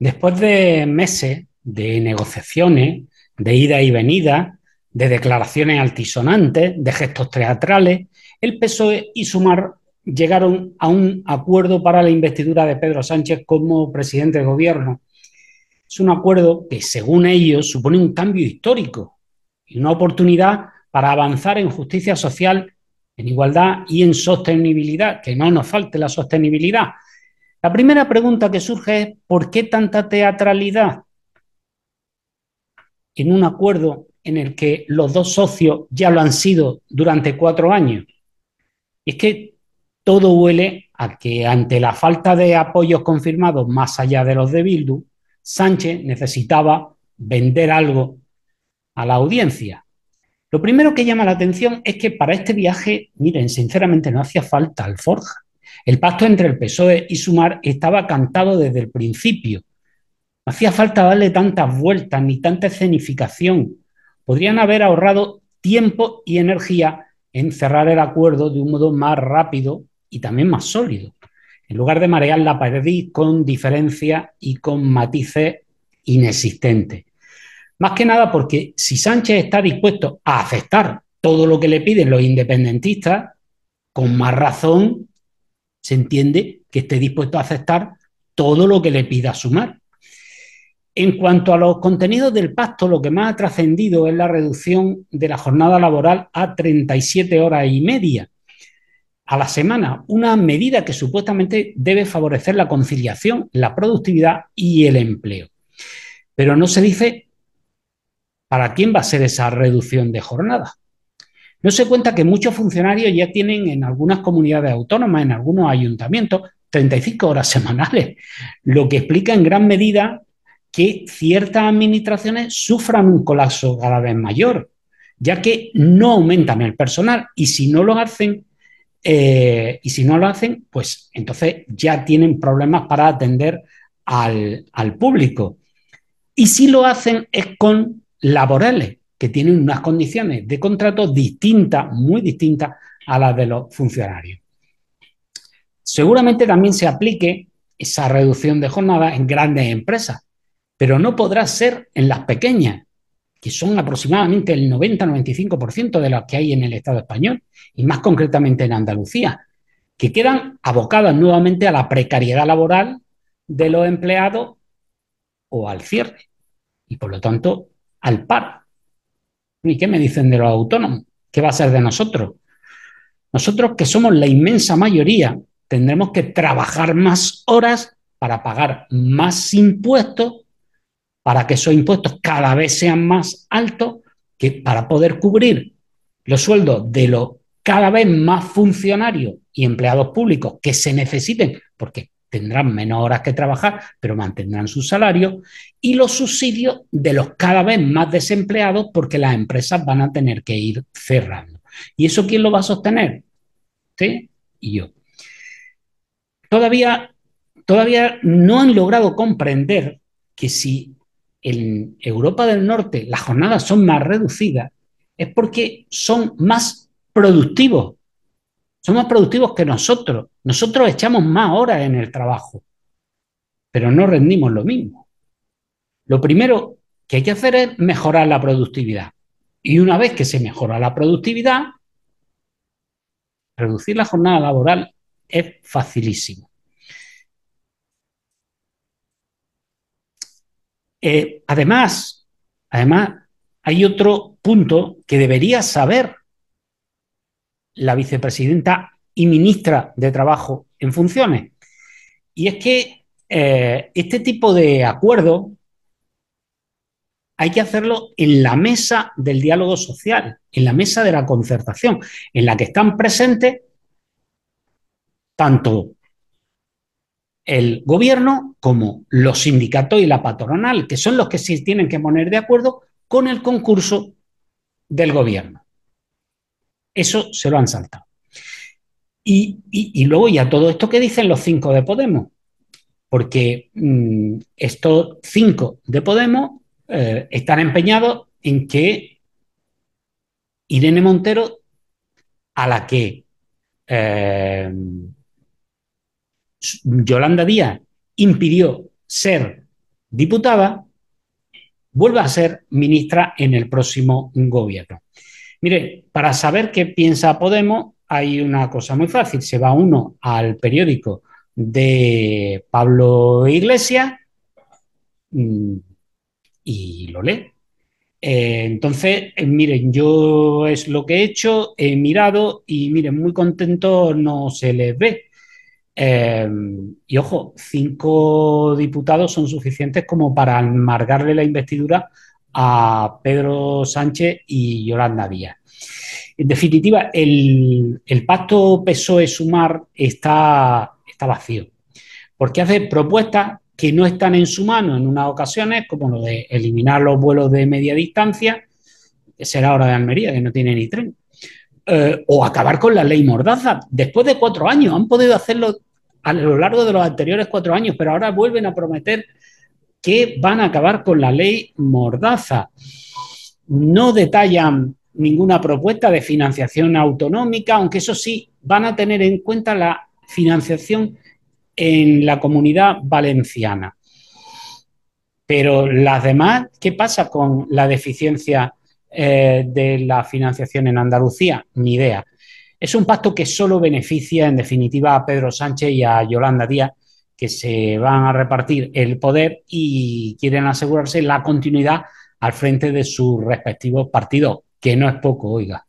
Después de meses de negociaciones, de ida y venida, de declaraciones altisonantes, de gestos teatrales, el PSOE y Sumar llegaron a un acuerdo para la investidura de Pedro Sánchez como presidente de gobierno. Es un acuerdo que, según ellos, supone un cambio histórico y una oportunidad para avanzar en justicia social, en igualdad y en sostenibilidad, que no nos falte la sostenibilidad. La primera pregunta que surge es, ¿por qué tanta teatralidad en un acuerdo en el que los dos socios ya lo han sido durante cuatro años? Es que todo huele a que ante la falta de apoyos confirmados más allá de los de Bildu, Sánchez necesitaba vender algo a la audiencia. Lo primero que llama la atención es que para este viaje, miren, sinceramente no hacía falta alforja. El pacto entre el PSOE y Sumar estaba cantado desde el principio. No hacía falta darle tantas vueltas ni tanta escenificación. Podrían haber ahorrado tiempo y energía en cerrar el acuerdo de un modo más rápido y también más sólido, en lugar de marear la pared con diferencia y con matices inexistentes. Más que nada porque si Sánchez está dispuesto a aceptar todo lo que le piden los independentistas, con más razón se entiende que esté dispuesto a aceptar todo lo que le pida Sumar. En cuanto a los contenidos del pacto, lo que más ha trascendido es la reducción de la jornada laboral a 37 horas y media a la semana, una medida que supuestamente debe favorecer la conciliación, la productividad y el empleo. Pero no se dice para quién va a ser esa reducción de jornada. No se cuenta que muchos funcionarios ya tienen en algunas comunidades autónomas, en algunos ayuntamientos, 35 horas semanales, lo que explica en gran medida que ciertas administraciones sufran un colapso cada vez mayor, ya que no aumentan el personal y si no lo hacen, eh, y si no lo hacen, pues entonces ya tienen problemas para atender al, al público. Y si lo hacen es con laborales, que tienen unas condiciones de contrato distintas, muy distintas a las de los funcionarios. Seguramente también se aplique esa reducción de jornada en grandes empresas, pero no podrá ser en las pequeñas, que son aproximadamente el 90-95% de las que hay en el Estado español, y más concretamente en Andalucía, que quedan abocadas nuevamente a la precariedad laboral de los empleados o al cierre, y por lo tanto al paro. ¿Y qué me dicen de los autónomos? ¿Qué va a ser de nosotros? Nosotros, que somos la inmensa mayoría, tendremos que trabajar más horas para pagar más impuestos para que esos impuestos cada vez sean más altos, que para poder cubrir los sueldos de los cada vez más funcionarios y empleados públicos que se necesiten, porque tendrán menos horas que trabajar, pero mantendrán su salario, y los subsidios de los cada vez más desempleados, porque las empresas van a tener que ir cerrando. ¿Y eso quién lo va a sostener? ¿Sí? Y yo. Todavía, todavía no han logrado comprender que si en Europa del Norte las jornadas son más reducidas, es porque son más productivos. Son más productivos que nosotros. Nosotros echamos más horas en el trabajo, pero no rendimos lo mismo. Lo primero que hay que hacer es mejorar la productividad. Y una vez que se mejora la productividad, reducir la jornada laboral es facilísimo. Eh, además, además, hay otro punto que debería saber la vicepresidenta y ministra de Trabajo en funciones. Y es que eh, este tipo de acuerdo hay que hacerlo en la mesa del diálogo social, en la mesa de la concertación, en la que están presentes tanto el gobierno como los sindicatos y la patronal, que son los que sí tienen que poner de acuerdo con el concurso del gobierno. Eso se lo han saltado. Y, luego ya todo esto que dicen los cinco de Podemos, porque mm, estos cinco de Podemos eh, están empeñados en que Irene Montero, a la que eh, Yolanda Díaz impidió ser diputada, vuelva a ser ministra en el próximo gobierno. Mire, para saber qué piensa Podemos, hay una cosa muy fácil. Se va uno al periódico de Pablo Iglesias mm, y lo lee. Eh, entonces, eh, miren, yo es lo que he hecho, he mirado y miren, muy contento no se les ve. Eh, y ojo, cinco diputados son suficientes como para amargarle la investidura a Pedro Sánchez y Yolanda Díaz. En definitiva, el, pacto PSOE-Sumar está, está vacío, porque hace propuestas que no están en su mano en unas ocasiones, como lo de eliminar los vuelos de media distancia, que será hora de Almería, que no tiene ni tren, eh, o acabar con la ley Mordaza. Después de cuatro años, han podido hacerlo a lo largo de los anteriores cuatro años, pero ahora vuelven a prometer que van a acabar con la ley Mordaza. No detallan ninguna propuesta de financiación autonómica, aunque eso sí, van a tener en cuenta la financiación en la comunidad valenciana. Pero las demás, ¿qué pasa con la deficiencia eh, de la financiación en Andalucía? Ni idea. Es un pacto que solo beneficia, en definitiva, a Pedro Sánchez y a Yolanda Díaz, que se van a repartir el poder y quieren asegurarse la continuidad al frente de sus respectivos partidos, que no es poco, oiga.